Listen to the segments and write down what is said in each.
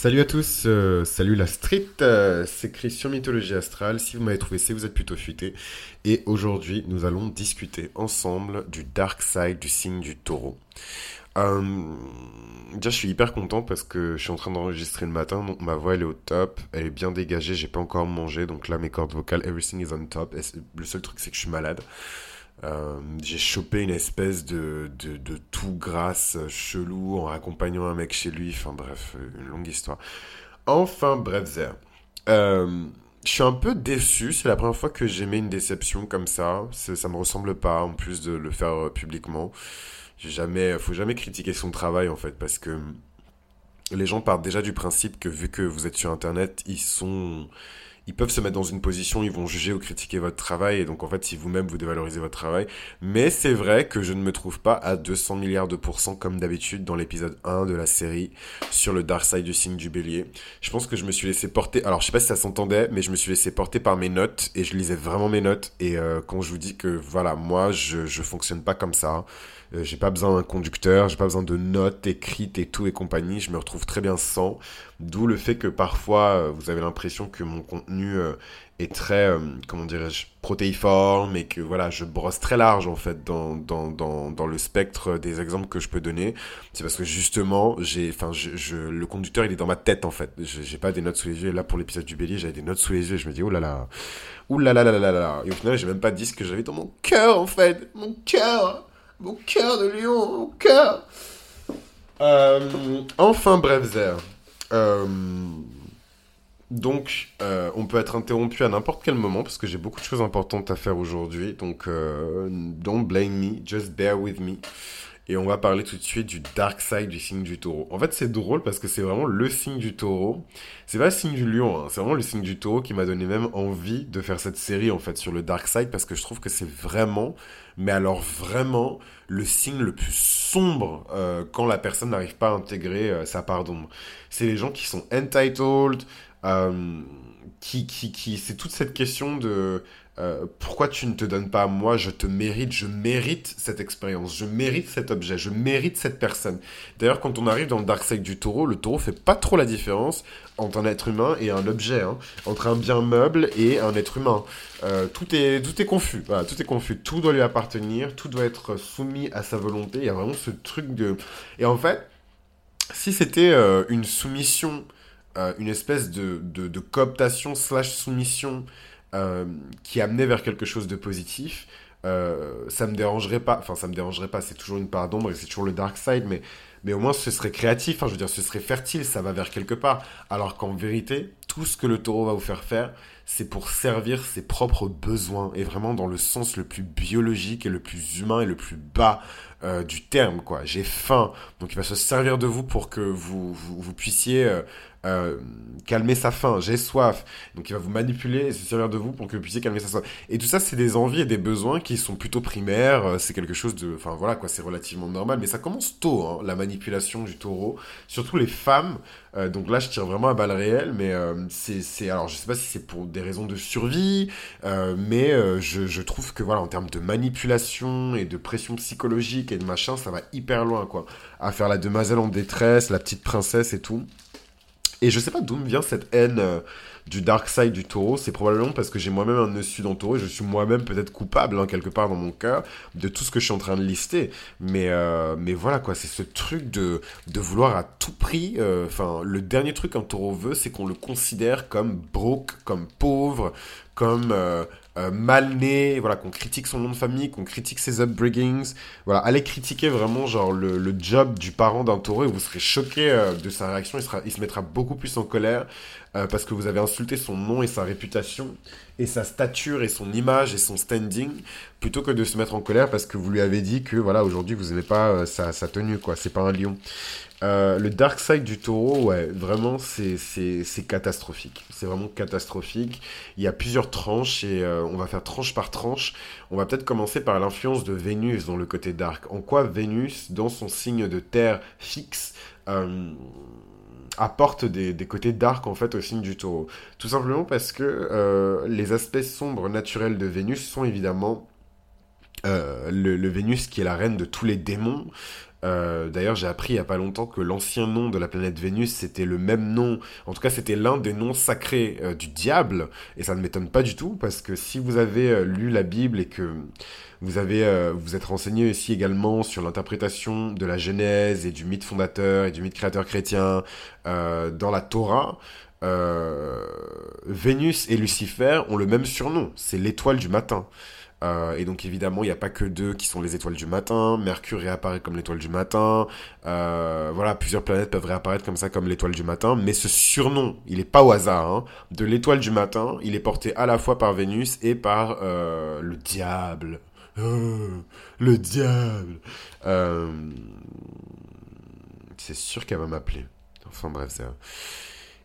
Salut à tous, euh, salut la street, euh, c'est Christian Mythologie Astrale. Si vous m'avez trouvé, c'est vous êtes plutôt futé. Et aujourd'hui, nous allons discuter ensemble du dark side du signe du taureau. Euh, déjà, je suis hyper content parce que je suis en train d'enregistrer le matin, donc ma voix elle est au top, elle est bien dégagée, j'ai pas encore mangé, donc là mes cordes vocales, everything is on top. Le seul truc, c'est que je suis malade. Euh, j'ai chopé une espèce de, de, tout grasse chelou en accompagnant un mec chez lui. Enfin bref, une longue histoire. Enfin bref. Euh, je suis un peu déçu. C'est la première fois que j'aimais une déception comme ça. Ça me ressemble pas, en plus de le faire euh, publiquement. J'ai jamais, faut jamais critiquer son travail en fait, parce que les gens partent déjà du principe que vu que vous êtes sur Internet, ils sont ils peuvent se mettre dans une position, ils vont juger ou critiquer votre travail, et donc en fait, si vous-même vous dévalorisez votre travail. Mais c'est vrai que je ne me trouve pas à 200 milliards de pourcents comme d'habitude dans l'épisode 1 de la série sur le dark side du signe du bélier. Je pense que je me suis laissé porter, alors je sais pas si ça s'entendait, mais je me suis laissé porter par mes notes, et je lisais vraiment mes notes, et euh, quand je vous dis que voilà, moi, je, je fonctionne pas comme ça, euh, j'ai pas besoin d'un conducteur, j'ai pas besoin de notes écrites et tout et compagnie, je me retrouve très bien sans. D'où le fait que parfois euh, vous avez l'impression que mon contenu euh, est très, comment dirais-je, protéiforme et que voilà, je brosse très large en fait dans, dans, dans, dans le spectre des exemples que je peux donner. C'est parce que justement, j'ai, enfin, je, le conducteur il est dans ma tête en fait. J'ai pas des notes sous les yeux. Là pour l'épisode du bélier, j'avais des notes sous les yeux. Je me dis, oh là là, oh là là là là là. Et au final, j'ai même pas dit ce que j'avais dans mon cœur en fait. Mon cœur. Mon cœur de lion, mon cœur. Euh, enfin, bref, Zer. Euh, donc, euh, on peut être interrompu à n'importe quel moment parce que j'ai beaucoup de choses importantes à faire aujourd'hui. Donc, don't blame me, just bear with me. Et on va parler tout de suite du dark side du signe du taureau. En fait, c'est drôle parce que c'est vraiment le signe du taureau. C'est pas le signe du lion, hein. c'est vraiment le signe du taureau qui m'a donné même envie de faire cette série en fait sur le dark side parce que je trouve que c'est vraiment, mais alors vraiment, le signe le plus sombre euh, quand la personne n'arrive pas à intégrer euh, sa part d'ombre. C'est les gens qui sont entitled, euh, qui, qui, qui, c'est toute cette question de euh, pourquoi tu ne te donnes pas à moi? Je te mérite, je mérite cette expérience, je mérite cet objet, je mérite cette personne. D'ailleurs, quand on arrive dans le dark side du taureau, le taureau fait pas trop la différence entre un être humain et un objet, hein. entre un bien meuble et un être humain. Euh, tout est tout est confus, tout est confus, tout doit lui appartenir, tout doit être soumis à sa volonté. Il y a vraiment ce truc de et en fait, si c'était euh, une soumission, une espèce de, de, de cooptation slash soumission euh, qui amenait vers quelque chose de positif, euh, ça me dérangerait pas. Enfin, ça me dérangerait pas. C'est toujours une part d'ombre et c'est toujours le dark side, mais mais au moins ce serait créatif. Enfin, je veux dire, ce serait fertile. Ça va vers quelque part. Alors qu'en vérité, tout ce que le taureau va vous faire faire, c'est pour servir ses propres besoins et vraiment dans le sens le plus biologique et le plus humain et le plus bas euh, du terme. Quoi, j'ai faim, donc il va se servir de vous pour que vous vous, puissiez euh, euh, calmer sa faim, j'ai soif. Donc il va vous manipuler et se servir de vous pour que vous puissiez calmer sa soif. Et tout ça, c'est des envies et des besoins qui sont plutôt primaires. C'est quelque chose de, enfin voilà quoi, c'est relativement normal. Mais ça commence tôt, hein, la manipulation du taureau. Surtout les femmes. Euh, donc là, je tire vraiment à balles réelles, mais c'est, alors je sais pas si c'est pour des raisons de survie, mais je, je trouve que voilà, en termes de manipulation et de pression psychologique et de machin, ça va hyper loin quoi. À faire la demoiselle en détresse, la petite princesse et tout. Et je sais pas d'où me vient cette haine euh, du dark side du taureau. C'est probablement parce que j'ai moi-même un dessus dans le taureau et je suis moi-même peut-être coupable, hein, quelque part dans mon cœur, de tout ce que je suis en train de lister. Mais, euh, mais voilà, quoi, c'est ce truc de, de vouloir à tout prix. Euh, enfin, le dernier truc qu'un taureau veut, c'est qu'on le considère comme broke, comme pauvre, comme euh, mal né, voilà, qu'on critique son nom de famille, qu'on critique ses upbringings. Voilà, allez critiquer vraiment genre le, le job du parent d'un taureau et vous serez choqué euh, de sa réaction. Il, sera, il se mettra beaucoup plus en colère euh, parce que vous avez insulté son nom et sa réputation et sa stature et son image et son standing plutôt que de se mettre en colère parce que vous lui avez dit que voilà aujourd'hui vous n'avez pas sa, sa tenue quoi. C'est pas un lion. Euh, le dark side du taureau, ouais, vraiment, c'est catastrophique. C'est vraiment catastrophique. Il y a plusieurs tranches et euh, on va faire tranche par tranche. On va peut-être commencer par l'influence de Vénus dans le côté dark. En quoi Vénus, dans son signe de terre fixe, euh, apporte des, côtés dark en fait au signe du taureau. Tout simplement parce que les aspects sombres naturels de Vénus sont évidemment le, le, Vénus qui est la reine de tous les démons, Euh, d'ailleurs, j'ai appris il n'y a pas longtemps que l'ancien nom de la planète Vénus, c'était le même nom, en tout cas c'était l'un des noms sacrés euh, du diable, et ça ne m'étonne pas du tout, parce que si vous avez euh, lu la Bible et que vous avez vous êtes renseigné aussi également sur l'interprétation de la Genèse et du mythe fondateur et du mythe créateur chrétien dans la Torah, Vénus et Lucifer ont le même surnom, c'est l'étoile du matin. Euh, et donc évidemment, il n'y a pas que deux qui sont les étoiles du matin. Mercure réapparaît comme l'étoile du matin. Euh, voilà, plusieurs planètes peuvent réapparaître comme ça, comme l'étoile du matin. Mais ce surnom, il n'est pas au hasard. Hein, de l'étoile du matin, il est porté à la fois par Vénus et par euh, le diable. le diable. c'est sûr qu'elle va m'appeler. Enfin bref, c'est...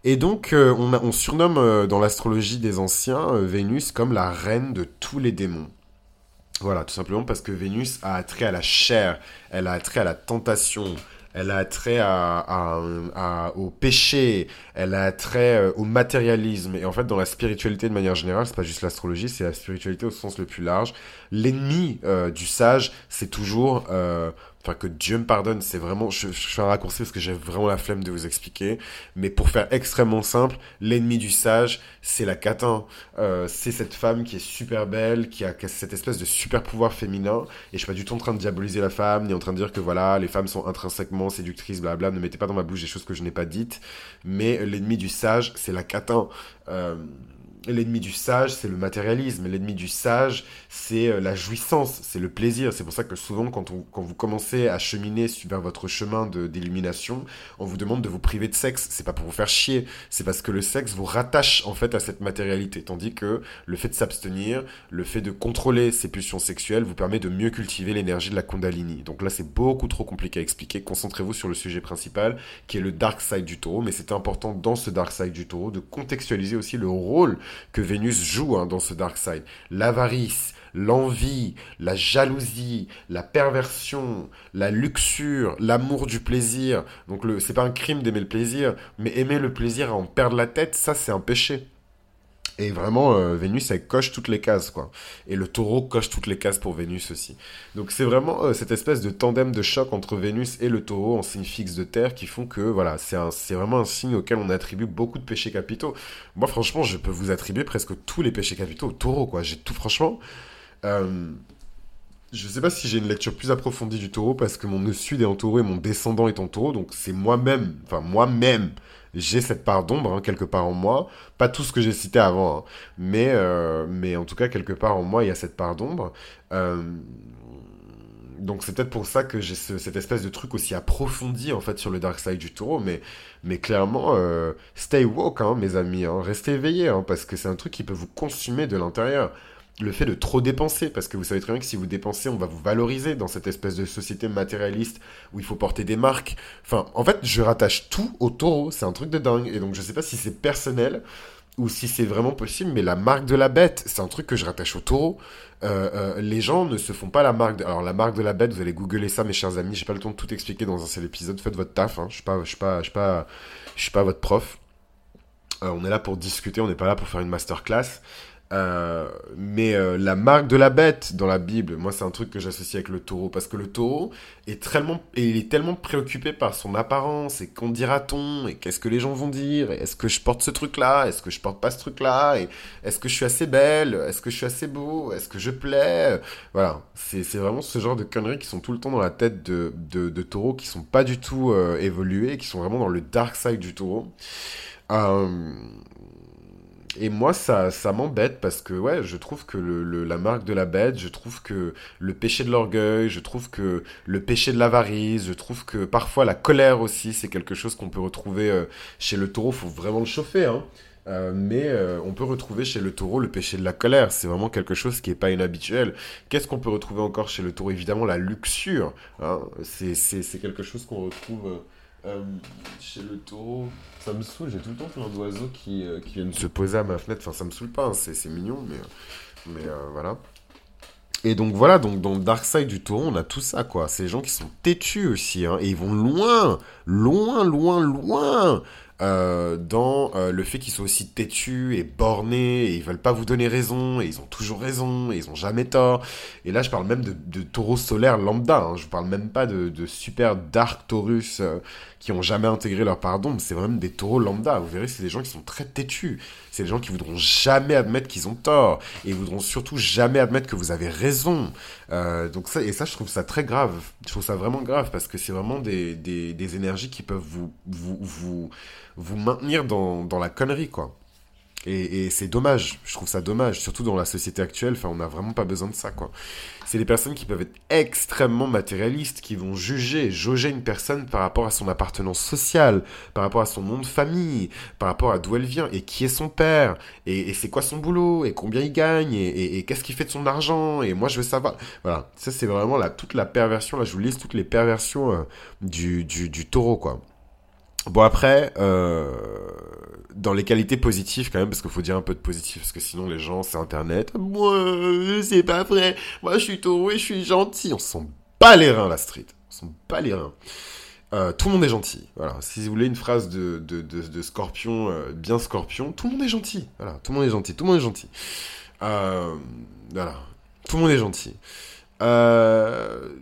Et donc, on, on, surnomme dans l'astrologie des anciens Vénus comme la reine de tous les démons. Voilà, tout simplement parce que Vénus a attrait à la chair, elle a attrait à la tentation, elle a attrait au péché, elle a attrait euh, au matérialisme. Et en fait, dans la spiritualité de manière générale, c'est pas juste l'astrologie, c'est la spiritualité au sens le plus large. L'ennemi euh, du sage, c'est toujours euh, enfin que Dieu me pardonne, c'est vraiment, je, fais un raccourci parce que j'ai vraiment la flemme de vous expliquer, mais pour faire extrêmement simple, l'ennemi du sage, c'est la catin, euh, c'est cette femme qui est super belle, qui a, cette espèce de super pouvoir féminin, et je suis pas du tout en train de diaboliser la femme, ni en train de dire que voilà, les femmes sont intrinsèquement séductrices, blabla, ne mettez pas dans ma bouche des choses que je n'ai pas dites, mais l'ennemi du sage, c'est la catin. Euh, L'ennemi du sage, c'est le matérialisme. L'ennemi du sage, c'est euh, la jouissance, c'est le plaisir. C'est pour ça que souvent, quand, vous commencez à cheminer vers votre chemin d'illumination, on vous demande de vous priver de sexe. C'est pas pour vous faire chier, c'est parce que le sexe vous rattache en fait à cette matérialité. Tandis que le fait de s'abstenir, le fait de contrôler ses pulsions sexuelles vous permet de mieux cultiver l'énergie de la Kundalini. Donc là, c'est beaucoup trop compliqué à expliquer. Concentrez-vous sur le sujet principal, qui est le dark side du taureau. Mais c'est important dans ce dark side du taureau de contextualiser aussi le rôle que Vénus joue hein, dans ce dark side. L'avarice, l'envie, la jalousie, la perversion, la luxure, l'amour du plaisir. Donc le, c'est pas un crime d'aimer le plaisir, mais aimer le plaisir à en perdre la tête, ça c'est un péché. Et vraiment, euh, Vénus, elle coche toutes les cases, quoi. Et le taureau coche toutes les cases pour Vénus aussi. Donc c'est vraiment euh, cette espèce de tandem de choc entre Vénus et le taureau en signe fixe de terre qui font que, voilà, c'est vraiment un signe auquel on attribue beaucoup de péchés capitaux. Moi, franchement, je peux vous attribuer presque tous les péchés capitaux au taureau, quoi. J'ai tout, franchement... Euh, je sais pas si j'ai une lecture plus approfondie du taureau parce que mon sud est en taureau et mon descendant est en taureau, donc c'est moi-même, enfin moi-même, j'ai cette part d'ombre hein, quelque part en moi. Pas tout ce que j'ai cité avant, hein. mais, euh, mais en tout cas, quelque part en moi, il y a cette part d'ombre. Euh, donc c'est peut-être pour ça que j'ai cette espèce de truc aussi approfondi en fait sur le dark side du taureau, mais, mais clairement, euh, stay woke, hein, mes amis, restez éveillés, parce que c'est un truc qui peut vous consumer de l'intérieur le fait de trop dépenser, parce que vous savez très bien que si vous dépensez, on va vous valoriser dans cette espèce de société matérialiste où il faut porter des marques. Enfin, en fait, je rattache tout au taureau, c'est un truc de dingue. Et donc, je sais pas si c'est personnel ou si c'est vraiment possible, mais la marque de la bête, c'est un truc que je rattache au taureau. Euh, euh, les gens ne se font pas la marque. Alors, la marque de la bête, vous allez googler ça, mes chers amis. J'ai pas le temps de tout expliquer dans un seul épisode. Faites votre taf. Hein. Je suis pas, suis pas votre prof. Euh, on est là pour discuter. On n'est pas là pour faire une masterclass. Euh, mais euh, la marque de la bête dans la Bible, moi c'est un truc que j'associe avec le taureau parce que le taureau est tellement, il est tellement préoccupé par son apparence et qu'en dira-t-on et qu'est-ce que les gens vont dire est-ce que je porte ce truc-là est-ce que je porte pas ce truc-là et est-ce que je suis assez belle est-ce que je suis assez beau est-ce que je plais voilà. C'est vraiment ce genre de conneries qui sont tout le temps dans la tête de de, de taureaux qui sont pas du tout euh, évolués qui sont vraiment dans le dark side du taureau. Euh, et moi, ça, ça m'embête parce que, ouais, je trouve que la marque de la bête, je trouve que le péché de l'orgueil, je trouve que le péché de l'avarice, je trouve que parfois la colère aussi, c'est quelque chose qu'on peut retrouver euh, chez le taureau. Faut vraiment le chauffer, hein. Euh, mais euh, on peut retrouver chez le taureau le péché de la colère. C'est vraiment quelque chose qui n'est pas inhabituel. Qu'est-ce qu'on peut retrouver encore chez le taureau? Évidemment, la luxure. Hein. C'est quelque chose qu'on retrouve euh, chez le taureau, ça me saoule, j'ai tout le temps plein d'oiseaux qui, euh, qui, viennent se poser à ma fenêtre. Enfin, ça me saoule pas, hein, c'est mignon, mais, mais euh, voilà. Et donc voilà, donc dans le dark side du taureau, on a tout ça, quoi. Des gens qui sont têtus aussi, hein, et ils vont loin, loin, loin, loin. Euh, dans euh, le fait qu'ils sont aussi têtus et bornés, et ils veulent pas vous donner raison, et ils ont toujours raison, et ils ont jamais tort. Et là, je parle même de, de taureaux solaires lambda, hein. je parle même pas de, de super dark taurus euh, qui ont jamais intégré leur pardon, c'est vraiment des taureaux lambda. Vous verrez, c'est des gens qui sont très têtus. C'est des gens qui voudront jamais admettre qu'ils ont tort, et ils voudront surtout jamais admettre que vous avez raison. donc ça, et ça, je trouve ça très grave. Je trouve ça vraiment grave, parce que c'est vraiment des, des, des énergies qui peuvent vous, vous, vous vous maintenir dans, dans la connerie, quoi. Et, c'est dommage, je trouve ça dommage, surtout dans la société actuelle, enfin on n'a vraiment pas besoin de ça quoi. C'est des personnes qui peuvent être extrêmement matérialistes, qui vont juger, jauger une personne par rapport à son appartenance sociale, par rapport à son nom de famille, par rapport à d'où elle vient, et qui est son père, et, c'est quoi son boulot, et combien il gagne, et, qu'est-ce qu'il fait de son argent, et moi je veux savoir. Voilà, ça c'est vraiment la, toute la perversion, là je vous lise toutes les perversions euh, du, du, du taureau quoi. Bon après, euh, dans les qualités positives quand même, parce qu'il faut dire un peu de positif, parce que sinon les gens, c'est Internet. Moi, c'est pas vrai. Moi, je suis taureau et je suis gentil. On s'en bat les reins, la street. On s'en bat les reins. Euh, tout le monde est gentil. Voilà. Si vous voulez une phrase de, de, de, scorpion, euh, bien scorpion, tout le monde est gentil. Voilà. Tout le monde est gentil. Tout le monde est gentil. Euh, voilà. Tout le monde est gentil.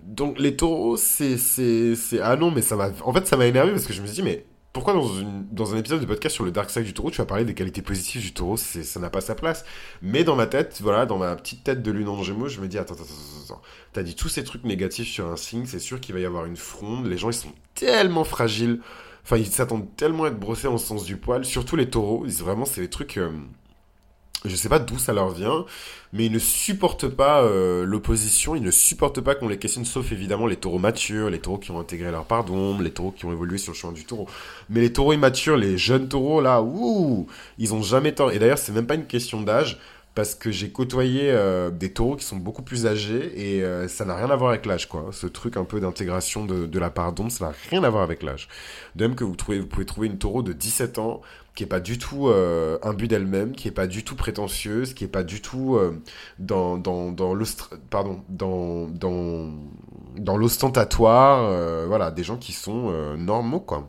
donc les taureaux, c'est, c'est, c'est, ah non, mais ça m'a, en fait, ça m'a énervé parce que je me suis dit, mais pourquoi dans, une, dans un épisode de podcast sur le dark side du taureau, tu vas parler des qualités positives du taureau? Ça n'a pas sa place. Mais dans ma tête, voilà, dans ma petite tête de lune en gémeaux, je me dis attends, attends, attends, attends. T'as dit tous ces trucs négatifs sur un signe, c'est sûr qu'il va y avoir une fronde. Les gens, ils sont tellement fragiles. Enfin, ils s'attendent tellement à être brossés en sens du poil. Surtout les taureaux. Vraiment, c'est des trucs. Euh, je sais pas d'où ça leur vient, mais ils ne supportent pas euh, l'opposition, ils ne supportent pas qu'on les questionne, sauf évidemment les taureaux matures, les taureaux qui ont intégré leur pardon, les taureaux qui ont évolué sur le chemin du taureau. Mais les taureaux immatures, les jeunes taureaux, là, ouh, ils ont jamais tort. Et d'ailleurs, c'est même pas une question d'âge, parce que j'ai côtoyé euh, des taureaux qui sont beaucoup plus âgés, et euh, ça n'a rien à voir avec l'âge, quoi. Ce truc un peu d'intégration de, la pardon, ça n'a rien à voir avec l'âge. De même que vous, pouvez trouver une taureau de 17 ans, qui est pas du tout euh, but d'elle-même, qui est pas du tout prétentieuse, qui est pas du tout euh, dans dans l'ostentatoire, voilà, des gens qui sont normaux quoi.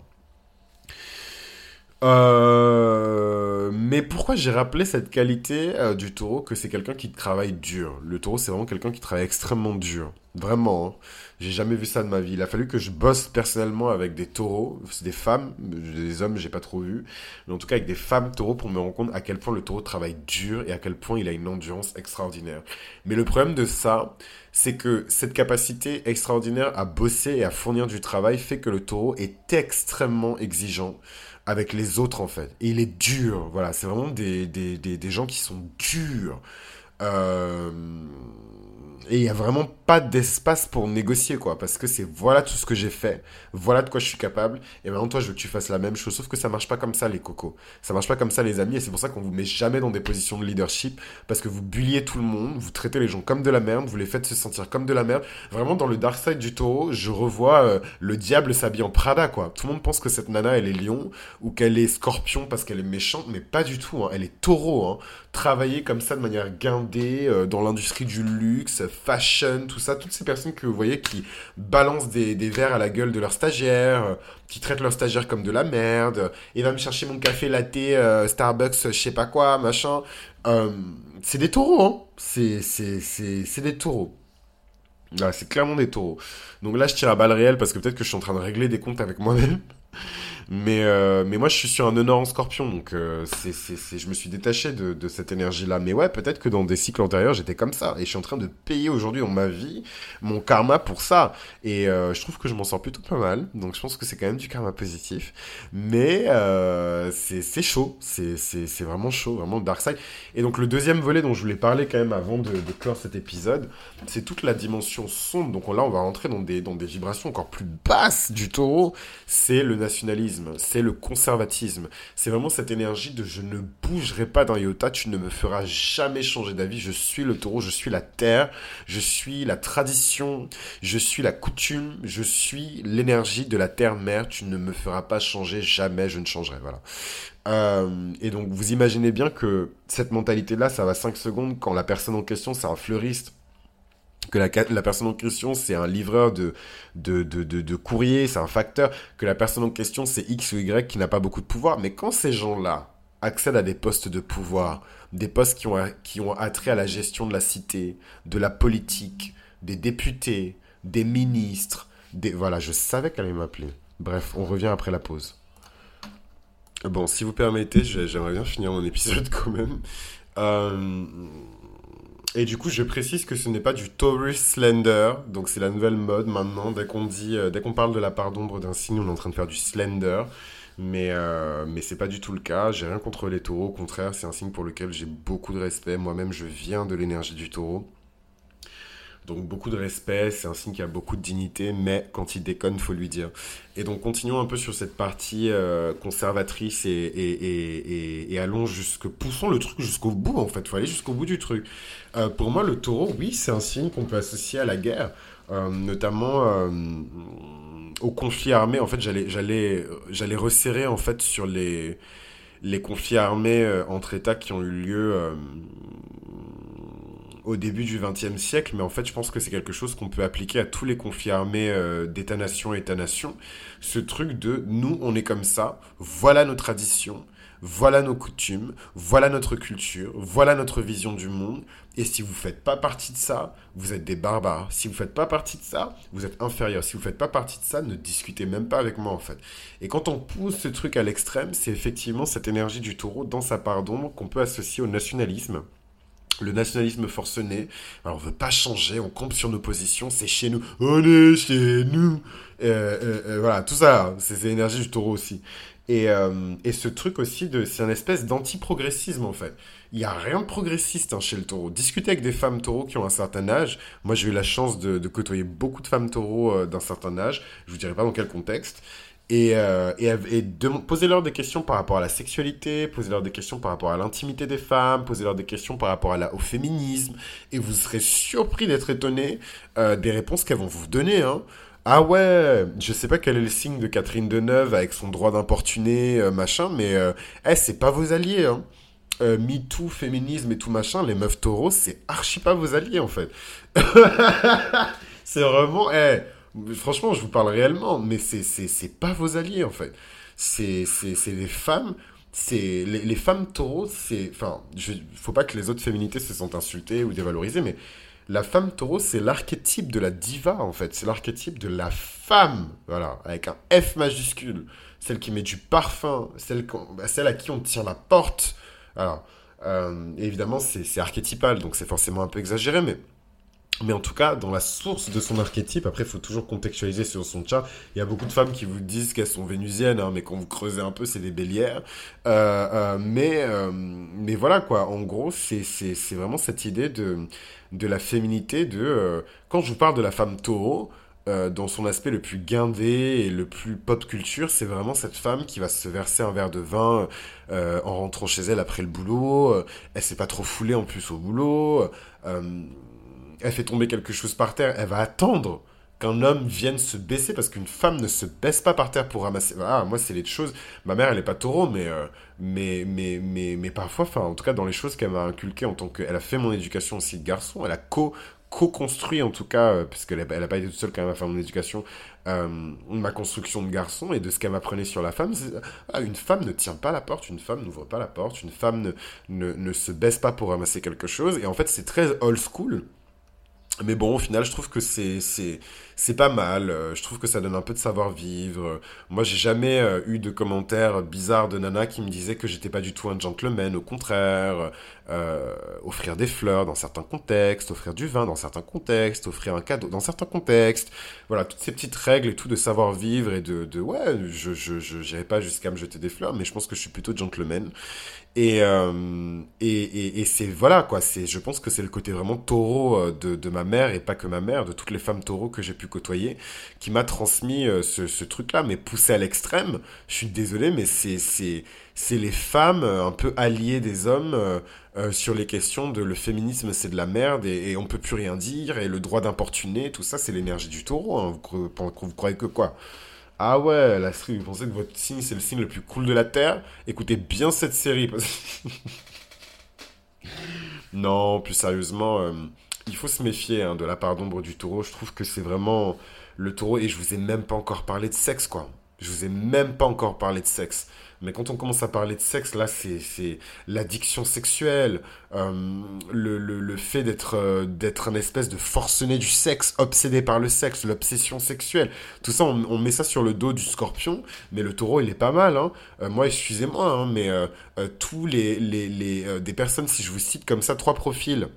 Mais pourquoi j'ai rappelé cette qualité du taureau que c'est quelqu'un qui travaille dur? Le taureau, c'est vraiment quelqu'un qui travaille extrêmement dur. Vraiment. Hein. J'ai jamais vu ça de ma vie. Il a fallu que je bosse personnellement avec des taureaux, des femmes, des hommes, j'ai pas trop vu, mais en tout cas avec des femmes taureaux pour me rendre compte à quel point le taureau travaille dur et à quel point il a une endurance extraordinaire. Mais le problème de ça, c'est que cette capacité extraordinaire à bosser et à fournir du travail fait que le taureau est extrêmement exigeant avec les autres en fait. Et il est dur, voilà, c'est vraiment des, des, des, gens qui sont durs. Euh et il y a vraiment pas d'espace pour négocier, quoi. Parce que c'est voilà tout ce que j'ai fait, voilà de quoi je suis capable. Et maintenant, toi, je veux que tu fasses la même chose. Sauf que ça marche pas comme ça, les cocos. Ça marche pas comme ça, les amis. Et c'est pour ça qu'on vous met jamais dans des positions de leadership. Parce que vous bulliez tout le monde, vous traitez les gens comme de la merde, vous les faites se sentir comme de la merde. Vraiment, dans le dark side du taureau, je revois euh, le diable s'habille en Prada, quoi. Tout le monde pense que cette nana, elle est lion ou qu'elle est scorpion parce qu'elle est méchante, mais pas du tout. Hein. Elle est taureau, hein. Travailler comme ça de manière guindée euh, dans l'industrie du luxe, fashion, tout ça, toutes ces personnes que vous voyez qui balancent des, verres à la gueule de leurs stagiaires, euh, qui traitent leurs stagiaires comme de la merde, et va me chercher mon café latte, euh, Starbucks, je sais pas quoi, machin. Euh, c'est des taureaux, hein. C'est, des taureaux. c'est clairement des taureaux. Donc là, je tire à balles réelles parce que peut-être que je suis en train de régler des comptes avec moi-même. Mais, euh, mais moi, je suis sur un honneur en scorpion, donc euh, c'est, c'est, je me suis détaché de, cette énergie-là. Mais ouais, peut-être que dans des cycles antérieurs, j'étais comme ça. Et je suis en train de payer aujourd'hui dans ma vie mon karma pour ça. Et euh, je trouve que je m'en sors plutôt pas mal. Donc je pense que c'est quand même du karma positif. Mais c'est, chaud. C'est, c'est, vraiment chaud, vraiment dark side. Et donc le deuxième volet dont je voulais parler quand même avant de, de clore cet épisode, c'est toute la dimension sombre. Donc là, on va rentrer dans des, dans des vibrations encore plus basses du taureau. C'est le nationalisme c'est le conservatisme. C'est vraiment cette énergie de je ne bougerai pas d'un iota, tu ne me feras jamais changer d'avis, je suis le taureau, je suis la terre, je suis la tradition, je suis la coutume, je suis l'énergie de la terre-mère, tu ne me feras pas changer, jamais je ne changerai. Voilà. Euh, et donc vous imaginez bien que cette mentalité-là, ça va 5 secondes quand la personne en question, c'est un fleuriste que la, personne en question c'est un livreur de, de, de, de, courrier, c'est un facteur, que la personne en question c'est X ou Y qui n'a pas beaucoup de pouvoir. Mais quand ces gens-là accèdent à des postes de pouvoir, des postes qui ont, qui ont attrait à la gestion de la cité, de la politique, des députés, des ministres, des... Voilà, je savais qu'elle allait m'appeler. Bref, on revient après la pause. Bon, si vous permettez, j'aimerais bien finir mon épisode quand même. Euh... Et du coup, je précise que ce n'est pas du Taurus Slender, donc c'est la nouvelle mode maintenant. Dès qu'on dit, euh, dès qu'on parle de la part d'ombre d'un signe, on est en train de faire du Slender, mais euh, mais c'est pas du tout le cas. J'ai rien contre les Taureaux, au contraire, c'est un signe pour lequel j'ai beaucoup de respect. Moi-même, je viens de l'énergie du Taureau. Donc beaucoup de respect, c'est un signe qui a beaucoup de dignité, mais quand il déconne, faut lui dire. Et donc continuons un peu sur cette partie euh, conservatrice et, allons jusque poussons le truc jusqu'au bout en fait. Faut aller jusqu'au bout du truc. Euh, pour moi, le Taureau, oui, c'est un signe qu'on peut associer à la guerre, euh, notamment au conflit armé. En fait, j'allais resserrer en fait sur les les conflits armés entre États qui ont eu lieu au début du XXe siècle, mais en fait, je pense que c'est quelque chose qu'on peut appliquer à tous les conflits armés euh, d'État-nation, État-nation. Ce truc de nous, on est comme ça, voilà nos traditions, voilà nos coutumes, voilà notre culture, voilà notre vision du monde. Et si vous faites pas partie de ça, vous êtes des barbares. Si vous faites pas partie de ça, vous êtes inférieurs. Si vous faites pas partie de ça, ne discutez même pas avec moi en fait. Et quand on pousse ce truc à l'extrême, c'est effectivement cette énergie du taureau dans sa part d'ombre qu'on peut associer au nationalisme le nationalisme forcené. Alors, on veut pas changer, on compte sur nos positions, c'est chez nous. On est chez nous. Euh, euh, euh, voilà, tout ça, c'est l'énergie du taureau aussi. Et, et ce truc aussi, de, c'est un espèce d'anti-progressisme en fait. Il n'y a rien de progressiste hein, chez le taureau. Discuter avec des femmes taureaux qui ont un certain âge. Moi, j'ai eu la chance de, de côtoyer beaucoup de femmes taureaux d'un certain âge. Je vous dirai pas dans quel contexte et, euh, et, posez-leur des questions par rapport à la sexualité, posez-leur des questions par rapport à l'intimité des femmes, posez-leur des questions par rapport à la, au féminisme, et vous serez surpris d'être étonné euh, des réponses qu'elles vont vous donner. Hein. Ah ouais, je sais pas quel est le signe de Catherine Deneuve avec son droit d'importuner, euh, machin, mais euh, eh, c'est pas vos alliés. Hein. Euh, MeToo, féminisme et tout machin, les meufs taureaux, c'est archi pas vos alliés en fait. c'est vraiment... Eh, Franchement, je vous parle réellement, mais c'est pas vos alliés en fait. C'est les femmes, c'est les, femmes taureaux, c'est. Enfin, il faut pas que les autres féminités se sentent insultées ou dévalorisées, mais la femme taureau, c'est l'archétype de la diva en fait. C'est l'archétype de la femme, voilà, avec un F majuscule. Celle qui met du parfum, celle, bah, celle à qui on tient la porte. Alors, euh, évidemment, c'est archétypal, donc c'est forcément un peu exagéré, mais mais en tout cas, dans la source de son archétype, après, il faut toujours contextualiser sur son chat. Il y a beaucoup de femmes qui vous disent qu'elles sont vénusiennes, hein, mais quand vous creusez un peu, c'est des bélières. Euh, euh, mais, euh, mais voilà, quoi. En gros, c'est, vraiment cette idée de, de la féminité, de... Euh, quand je vous parle de la femme taureau, euh, dans son aspect le plus guindé et le plus pop culture, c'est vraiment cette femme qui va se verser un verre de vin euh, en rentrant chez elle après le boulot. Elle s'est pas trop foulée en plus au boulot. Elle fait tomber quelque chose par terre, elle va attendre qu'un homme vienne se baisser parce qu'une femme ne se baisse pas par terre pour ramasser. Ah, moi, c'est les choses. Ma mère, elle est pas taureau, mais, euh, mais, mais, mais, mais parfois, en tout cas, dans les choses qu'elle m'a inculquées en tant que. Elle a fait mon éducation aussi de garçon, elle a co co-construit en tout cas, euh, parce qu'elle n'a pas été toute seule quand même à faire mon éducation, euh, ma construction de garçon et de ce qu'elle m'apprenait sur la femme. Ah, une femme ne tient pas la porte, une femme n'ouvre pas la porte, une femme ne se baisse pas pour ramasser quelque chose. Et en fait, c'est très old school. Mais bon, au final, je trouve que c'est c'est pas mal. Euh, je trouve que ça donne un peu de savoir-vivre. Moi, j'ai jamais euh, eu de commentaires bizarres de Nana qui me disaient que j'étais pas du tout un gentleman. Au contraire, euh, offrir des fleurs dans certains contextes, offrir du vin dans certains contextes, offrir un cadeau dans certains contextes. Voilà, toutes ces petites règles et tout de savoir-vivre et de, de ouais, je je je pas jusqu'à me jeter des fleurs, mais je pense que je suis plutôt gentleman. Et, euh, et, et, et c'est voilà quoi, c'est je pense que c'est le côté vraiment taureau de, de ma mère et pas que ma mère, de toutes les femmes taureaux que j'ai pu côtoyer, qui m'a transmis euh, ce, ce truc-là, mais poussé à l'extrême. Je suis désolé, mais c'est c'est c'est les femmes euh, un peu alliées des hommes euh, sur les questions de le féminisme c'est de la merde et, et, on peut plus rien dire et le droit d'importuner, tout ça c'est l'énergie du taureau. Hein. Vous, vous, croyez que quoi? Ah ouais, la série, vous pensez que votre signe c'est le signe le plus cool de la Terre? Écoutez bien cette série. non, plus sérieusement, il faut se méfier hein, de la part d'ombre du taureau. Je trouve que c'est vraiment le taureau et je vous ai même pas encore parlé de sexe, quoi. Je vous ai même pas encore parlé de sexe. Mais quand on commence à parler de sexe, là, c'est l'addiction sexuelle, euh, le, le, le, fait d'être euh, d'être un espèce de forcené du sexe, obsédé par le sexe, l'obsession sexuelle. Tout ça, on, on, met ça sur le dos du scorpion, mais le taureau, il est pas mal. Hein. Euh, moi, excusez-moi, hein, mais euh, tous les, les, les des personnes, si je vous cite comme ça, trois profils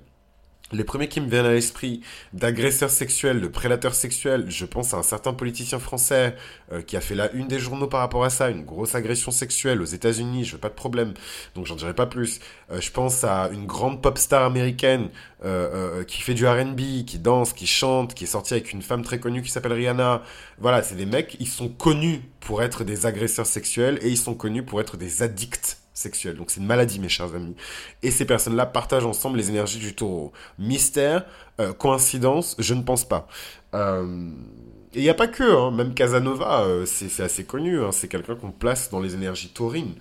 les premiers qui me viennent à l'esprit d'agresseurs sexuels, de prédateurs sexuels, je pense à un certain politicien français euh, qui a fait la une des journaux par rapport à ça, une grosse agression sexuelle aux États-Unis, je veux pas de problème, donc j'en dirai pas plus. Euh, je pense à une grande pop star américaine euh, qui fait du R&B, qui danse, qui chante, qui est sortie avec une femme très connue qui s'appelle Rihanna. Voilà, c'est des mecs, ils sont connus pour être des agresseurs sexuels et ils sont connus pour être des addicts sexuelle. Donc c'est une maladie, mes chers amis. Et ces personnes-là partagent ensemble les énergies du taureau. Mystère, euh, coïncidence, je ne pense pas. Euh, et il n'y a pas que, hein, même Casanova, euh, c'est assez connu, hein, c'est quelqu'un qu'on place dans les énergies taurines,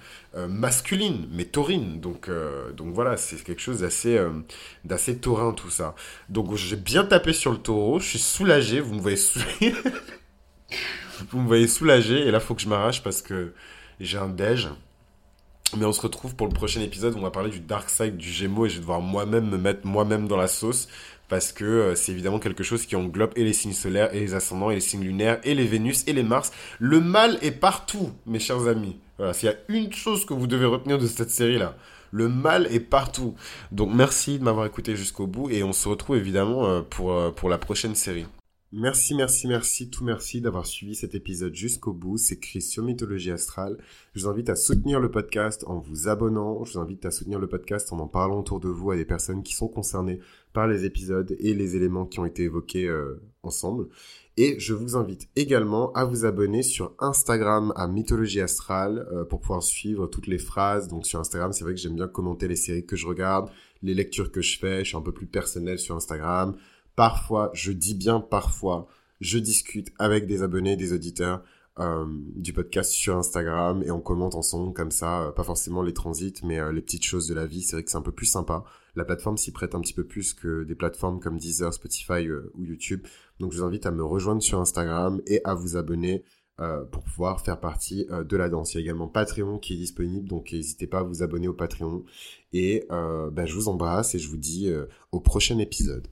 masculines, mais taurines. Donc, donc voilà, c'est quelque chose d'assez taurin tout ça. Donc j'ai bien tapé sur le taureau, je suis soulagé, vous me voyez soulagé. vous me voyez soulagé, et là, faut que je m'arrache parce que j'ai un déj. Mais on se retrouve pour le prochain épisode où on va parler du Dark Side du Gémeaux et je vais devoir moi-même me mettre moi-même dans la sauce parce que euh, c'est évidemment quelque chose qui englobe et les signes solaires et les ascendants et les signes lunaires et les Vénus et les Mars. Le mal est partout, mes chers amis. Voilà, s'il y a une chose que vous devez retenir de cette série-là, le mal est partout. Donc merci de m'avoir écouté jusqu'au bout et on se retrouve évidemment euh, pour, euh, pour la prochaine série. Merci, merci, merci, tout merci d'avoir suivi cet épisode jusqu'au bout. C'est Chris sur Mythologie Astrale. Je vous invite à soutenir le podcast en vous abonnant. Je vous invite à soutenir le podcast en en parlant autour de vous à des personnes qui sont concernées par les épisodes et les éléments qui ont été évoqués euh, ensemble. Et je vous invite également à vous abonner sur Instagram à Mythologie Astrale euh, pour pouvoir suivre toutes les phrases. Donc sur Instagram, c'est vrai que j'aime bien commenter les séries que je regarde, les lectures que je fais. Je suis un peu plus personnel sur Instagram. Parfois, je dis bien parfois, je discute avec des abonnés, des auditeurs euh, du podcast sur Instagram et on commente ensemble comme ça, euh, pas forcément les transits, mais euh, les petites choses de la vie. C'est vrai que c'est un peu plus sympa. La plateforme s'y prête un petit peu plus que des plateformes comme Deezer, Spotify ou YouTube. Donc je vous invite à me rejoindre sur Instagram et à vous abonner pour pouvoir faire partie de la danse. Il y a également Patreon qui est disponible, donc n'hésitez pas à vous abonner au Patreon. Et ben, je vous embrasse et je vous dis au prochain épisode.